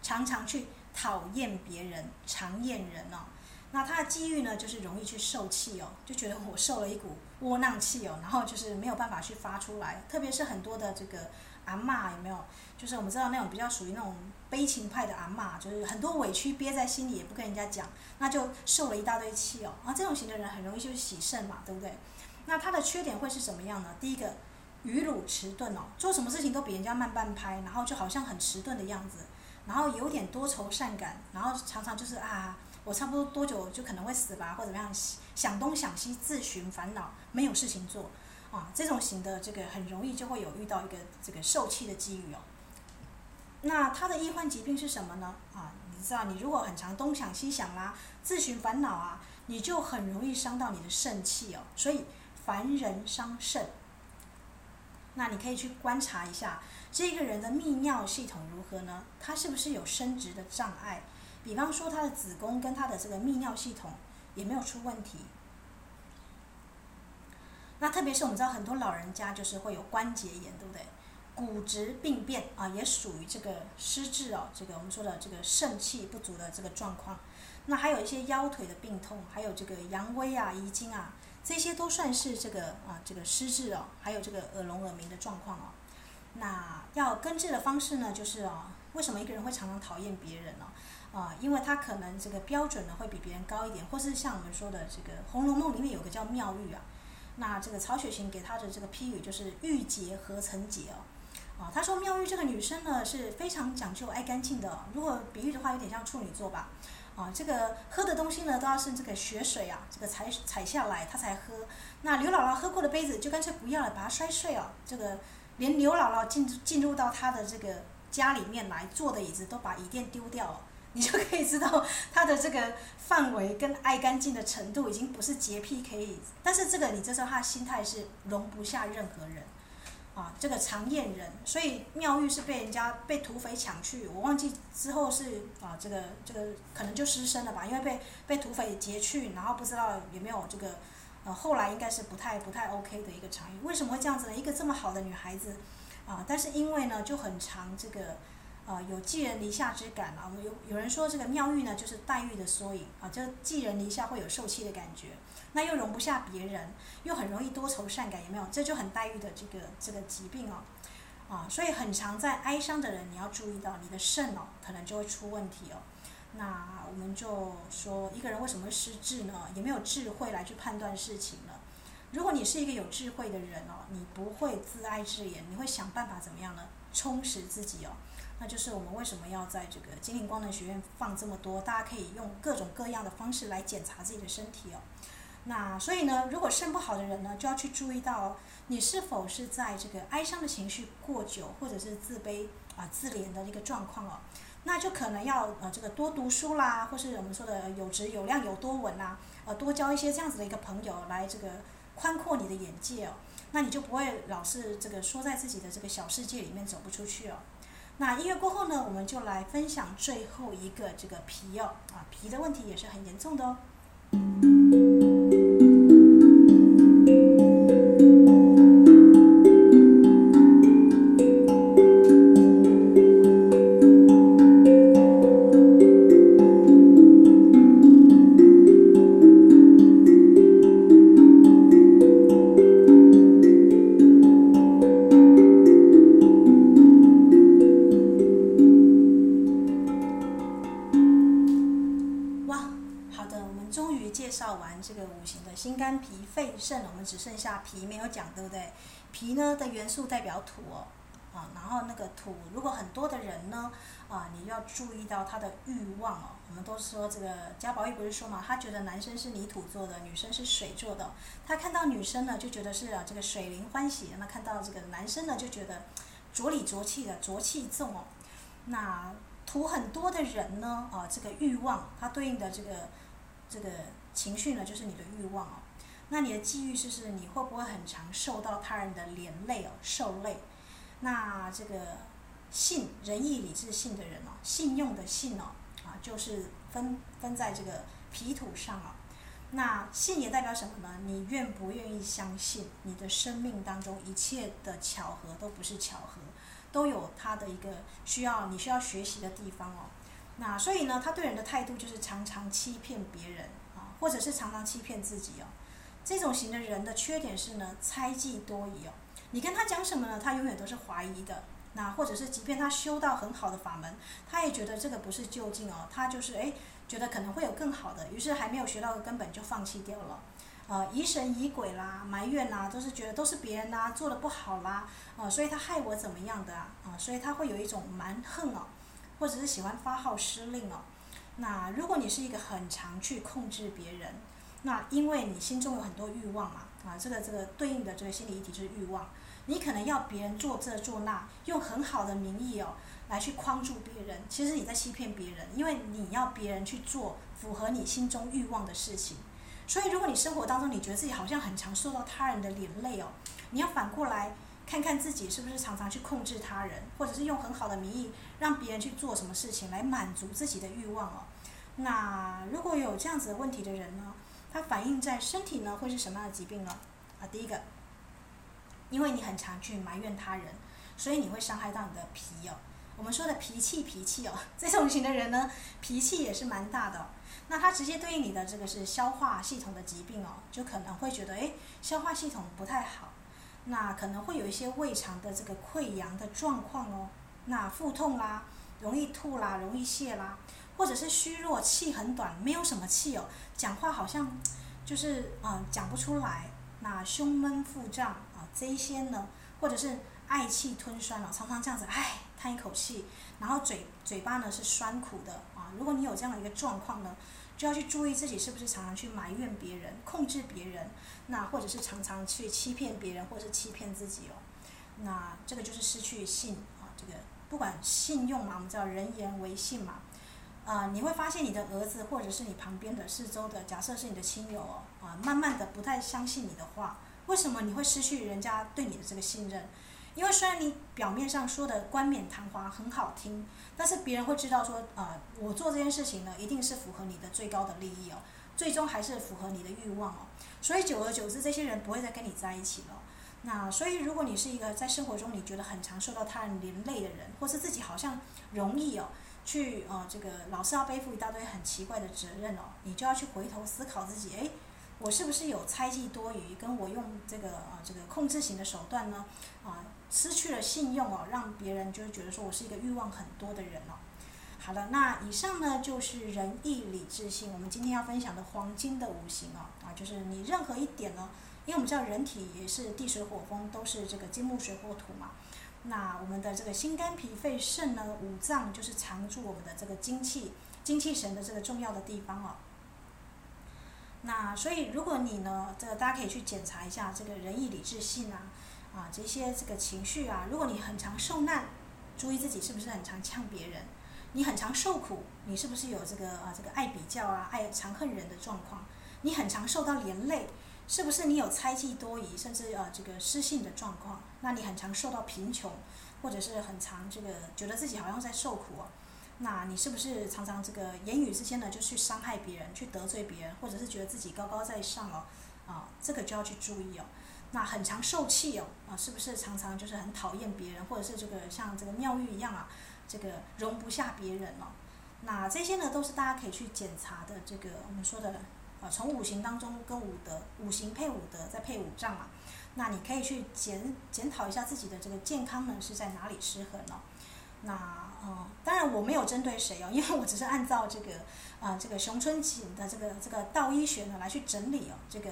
Speaker 1: 常常去讨厌别人，常厌人哦。那他的际遇呢，就是容易去受气哦，就觉得我受了一股窝囊气哦，然后就是没有办法去发出来。特别是很多的这个阿嬷有没有？就是我们知道那种比较属于那种悲情派的阿嬷，就是很多委屈憋在心里也不跟人家讲，那就受了一大堆气哦。啊，这种型的人很容易就喜肾嘛，对不对？那他的缺点会是什么样呢？第一个，语鲁迟钝哦，做什么事情都比人家慢半拍，然后就好像很迟钝的样子，然后有点多愁善感，然后常常就是啊。我差不多多久就可能会死吧，或者怎么样，想东想西，自寻烦恼，没有事情做，啊，这种型的这个很容易就会有遇到一个这个受气的机遇哦。那他的易患疾病是什么呢？啊，你知道，你如果很常东想西想啦，自寻烦恼啊，你就很容易伤到你的肾气哦。所以烦人伤肾。那你可以去观察一下这个人的泌尿系统如何呢？他是不是有生殖的障碍？比方说，他的子宫跟他的这个泌尿系统也没有出问题。那特别是我们知道很多老人家就是会有关节炎，对不对？骨质病变啊，也属于这个失智哦。这个我们说的这个肾气不足的这个状况。那还有一些腰腿的病痛，还有这个阳痿啊、遗精啊，这些都算是这个啊这个失智哦。还有这个耳聋耳鸣的状况哦。那要根治的方式呢，就是哦，为什么一个人会常常讨厌别人呢？啊，因为他可能这个标准呢会比别人高一点，或是像我们说的这个《红楼梦》里面有个叫妙玉啊，那这个曹雪芹给他的这个批语就是“玉洁何曾洁”哦，啊，他说妙玉这个女生呢是非常讲究爱干净的，如果比喻的话有点像处女座吧，啊，这个喝的东西呢都要是这个雪水啊，这个采采下来她才喝，那刘姥姥喝过的杯子就干脆不要了，把它摔碎哦，这个连刘姥姥进进入到她的这个家里面来坐的椅子都把椅垫丢掉了。你就可以知道他的这个范围跟爱干净的程度已经不是洁癖可以，但是这个你知道他的心态是容不下任何人，啊，这个常厌人，所以妙玉是被人家被土匪抢去，我忘记之后是啊这个这个可能就失身了吧，因为被被土匪劫去，然后不知道有没有这个呃后来应该是不太不太 OK 的一个场景，为什么会这样子呢？一个这么好的女孩子啊，但是因为呢就很常这个。啊，有寄人篱下之感啊！有有人说这个妙玉呢，就是黛玉的缩影啊，就寄人篱下会有受气的感觉，那又容不下别人，又很容易多愁善感，有没有？这就很黛玉的这个这个疾病哦，啊，所以很常在哀伤的人，你要注意到你的肾哦，可能就会出问题哦。那我们就说一个人为什么会失智呢？也没有智慧来去判断事情了。如果你是一个有智慧的人哦，你不会自哀自怜，你会想办法怎么样呢？充实自己哦。那就是我们为什么要在这个精灵光能学院放这么多，大家可以用各种各样的方式来检查自己的身体哦。那所以呢，如果肾不好的人呢，就要去注意到哦你是否是在这个哀伤的情绪过久，或者是自卑啊、自怜的一个状况哦。那就可能要呃这个多读书啦，或是我们说的有质有量有多稳啦，呃多交一些这样子的一个朋友来这个宽阔你的眼界哦，那你就不会老是这个缩在自己的这个小世界里面走不出去哦。那音乐过后呢，我们就来分享最后一个这个皮哦，啊皮的问题也是很严重的哦。元素代表土哦，啊，然后那个土如果很多的人呢，啊，你要注意到他的欲望哦。我们都说这个贾宝玉不是说嘛，他觉得男生是泥土做的，女生是水做的。他看到女生呢，就觉得是啊这个水灵欢喜；那看到这个男生呢，就觉得浊里浊气的浊气重哦。那土很多的人呢，啊，这个欲望，它对应的这个这个。情绪呢，就是你的欲望哦。那你的际遇是是你会不会很常受到他人的连累哦，受累？那这个信仁义礼智信的人哦，信用的信哦，啊，就是分分在这个脾土上哦。那信也代表什么呢？你愿不愿意相信你的生命当中一切的巧合都不是巧合，都有他的一个需要你需要学习的地方哦。那所以呢，他对人的态度就是常常欺骗别人啊。或者是常常欺骗自己哦，这种型的人的缺点是呢，猜忌多疑哦。你跟他讲什么呢？他永远都是怀疑的。那或者是即便他修到很好的法门，他也觉得这个不是究竟哦，他就是诶，觉得可能会有更好的，于是还没有学到的根本就放弃掉了。呃，疑神疑鬼啦，埋怨啦，都是觉得都是别人啦，做得不好啦，呃，所以他害我怎么样的啊？啊，所以他会有一种蛮横哦，或者是喜欢发号施令哦。那如果你是一个很常去控制别人，那因为你心中有很多欲望嘛，啊，这个这个对应的这个心理议题就是欲望，你可能要别人做这做那，用很好的名义哦来去框住别人，其实你在欺骗别人，因为你要别人去做符合你心中欲望的事情，所以如果你生活当中你觉得自己好像很常受到他人的连累哦，你要反过来。看看自己是不是常常去控制他人，或者是用很好的名义让别人去做什么事情来满足自己的欲望哦。那如果有这样子的问题的人呢，它反映在身体呢会是什么样的疾病呢？啊，第一个，因为你很常去埋怨他人，所以你会伤害到你的脾哦。我们说的脾气脾气哦，这种型的人呢，脾气也是蛮大的哦。那它直接对应你的这个是消化系统的疾病哦，就可能会觉得诶，消化系统不太好。那可能会有一些胃肠的这个溃疡的状况哦，那腹痛啦，容易吐啦，容易泻啦，或者是虚弱，气很短，没有什么气哦，讲话好像就是啊、讲不出来，那胸闷腹胀啊这一些呢，或者是爱气吞酸了，常常这样子唉叹一口气，然后嘴嘴巴呢是酸苦的啊，如果你有这样的一个状况呢。就要去注意自己是不是常常去埋怨别人、控制别人，那或者是常常去欺骗别人，或者是欺骗自己哦。那这个就是失去信啊，这个不管信用嘛，我们叫人言为信嘛。啊，你会发现你的儿子或者是你旁边的四周的，假设是你的亲友哦，啊，慢慢的不太相信你的话，为什么你会失去人家对你的这个信任？因为虽然你表面上说的冠冕堂皇很好听，但是别人会知道说，呃，我做这件事情呢，一定是符合你的最高的利益哦，最终还是符合你的欲望哦。所以久而久之，这些人不会再跟你在一起了。那所以，如果你是一个在生活中你觉得很常受到他人连累的人，或是自己好像容易哦，去呃这个老是要背负一大堆很奇怪的责任哦，你就要去回头思考自己，诶。我是不是有猜忌多疑？跟我用这个啊这个控制型的手段呢？啊，失去了信用哦，让别人就会觉得说我是一个欲望很多的人哦。好的，那以上呢就是仁义礼智信，我们今天要分享的黄金的五行哦啊，就是你任何一点呢因为我们知道人体也是地水火风，都是这个金木水火土嘛。那我们的这个心肝脾肺肾呢，五脏就是藏住我们的这个精气、精气神的这个重要的地方哦。那所以如果你呢，这个大家可以去检查一下这个仁义礼智信啊，啊这些这个情绪啊，如果你很常受难，注意自己是不是很常呛别人；你很常受苦，你是不是有这个啊这个爱比较啊、爱常恨人的状况？你很常受到连累。是不是你有猜忌多疑，甚至呃这个失信的状况？那你很常受到贫穷，或者是很常这个觉得自己好像在受苦哦。那你是不是常常这个言语之间呢就去伤害别人，去得罪别人，或者是觉得自己高高在上哦？啊，这个就要去注意哦。那很常受气哦，啊，是不是常常就是很讨厌别人，或者是这个像这个庙玉一样啊，这个容不下别人哦？那这些呢都是大家可以去检查的。这个我们说的。啊，从五行当中跟五德，五行配五德，再配五脏嘛，那你可以去检检讨一下自己的这个健康呢是在哪里失衡了。那呃，当然我没有针对谁哦，因为我只是按照这个啊、这个熊春锦的这个这个道医学呢来去整理哦，这个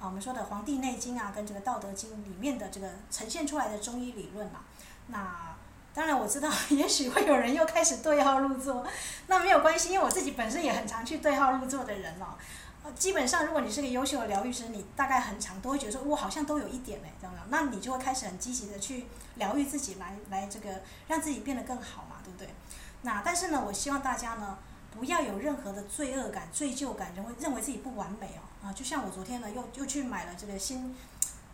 Speaker 1: 啊我们说的《黄帝内经》啊跟这个《道德经》里面的这个呈现出来的中医理论嘛。那当然我知道，也许会有人又开始对号入座，那没有关系，因为我自己本身也很常去对号入座的人哦。基本上，如果你是个优秀的疗愈师，你大概很长都会觉得说，我好像都有一点嘞，这样，那你就会开始很积极的去疗愈自己来，来这个让自己变得更好嘛，对不对？那但是呢，我希望大家呢，不要有任何的罪恶感、罪疚感，认为认为自己不完美哦。啊，就像我昨天呢，又又去买了这个新，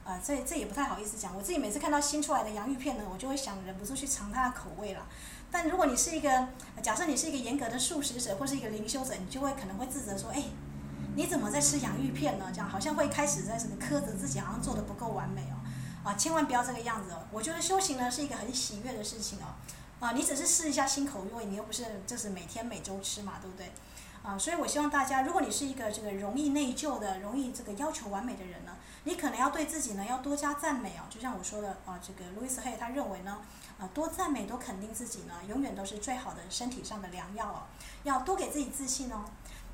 Speaker 1: 啊，这这也不太好意思讲，我自己每次看到新出来的洋芋片呢，我就会想忍不住去尝它的口味了。但如果你是一个，假设你是一个严格的素食者或是一个灵修者，你就会可能会自责说，哎。你怎么在吃洋芋片呢？这样好像会开始在什么苛责自己，好像做得不够完美哦。啊，千万不要这个样子哦。我觉得修行呢是一个很喜悦的事情哦。啊，你只是试一下新口味，你又不是就是每天每周吃嘛，对不对？啊，所以我希望大家，如果你是一个这个容易内疚的、容易这个要求完美的人呢，你可能要对自己呢要多加赞美哦。就像我说的啊，这个路易斯黑他认为呢，啊，多赞美、多肯定自己呢，永远都是最好的身体上的良药哦。要多给自己自信哦。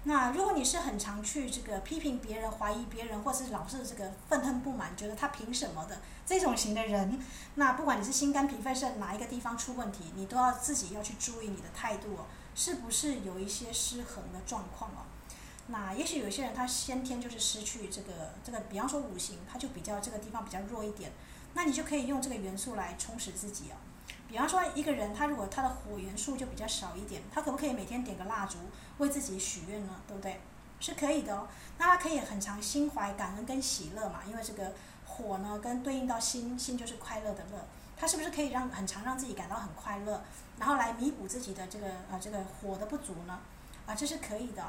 Speaker 1: 那如果你是很常去这个批评别人、怀疑别人，或是老是这个愤恨不满，觉得他凭什么的这种型的人，那不管你是心肝脾肺肾哪一个地方出问题，你都要自己要去注意你的态度哦，是不是有一些失衡的状况哦？那也许有些人他先天就是失去这个这个，比方说五行，他就比较这个地方比较弱一点，那你就可以用这个元素来充实自己哦。比方说，一个人他如果他的火元素就比较少一点，他可不可以每天点个蜡烛为自己许愿呢？对不对？是可以的哦。那他可以很常心怀感恩跟喜乐嘛，因为这个火呢跟对应到心，心就是快乐的乐。他是不是可以让很常让自己感到很快乐，然后来弥补自己的这个呃这个火的不足呢？啊，这是可以的。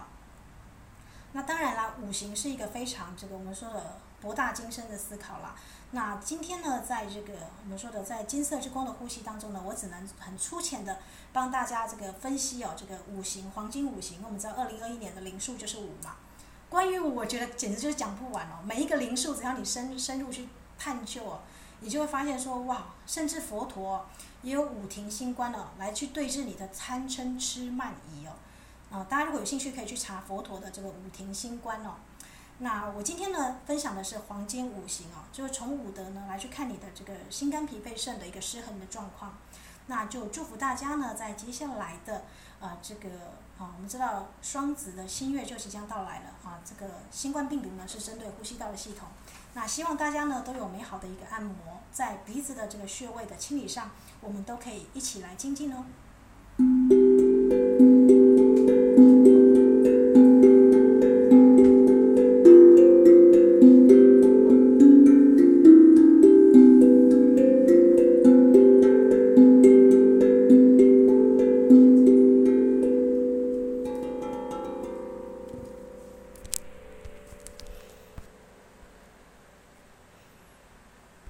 Speaker 1: 那当然啦，五行是一个非常这个我们说的博大精深的思考啦。那今天呢，在这个我们说的在金色之光的呼吸当中呢，我只能很粗浅的帮大家这个分析哦，这个五行黄金五行，我们知道二零二一年的灵数就是五嘛。关于五，我觉得简直就是讲不完哦。每一个灵数，只要你深深入去探究哦，你就会发现说哇，甚至佛陀也有五庭星官哦，来去对峙你的贪嗔痴慢疑哦。啊，大家如果有兴趣，可以去查佛陀的这个五庭星官哦。那我今天呢，分享的是黄金五行哦，就是从五德呢来去看你的这个心肝脾肺肾的一个失衡的状况。那就祝福大家呢，在接下来的呃这个啊，我们知道双子的新月就即将到来了啊，这个新冠病毒呢是针对呼吸道的系统。那希望大家呢都有美好的一个按摩，在鼻子的这个穴位的清理上，我们都可以一起来精进哦。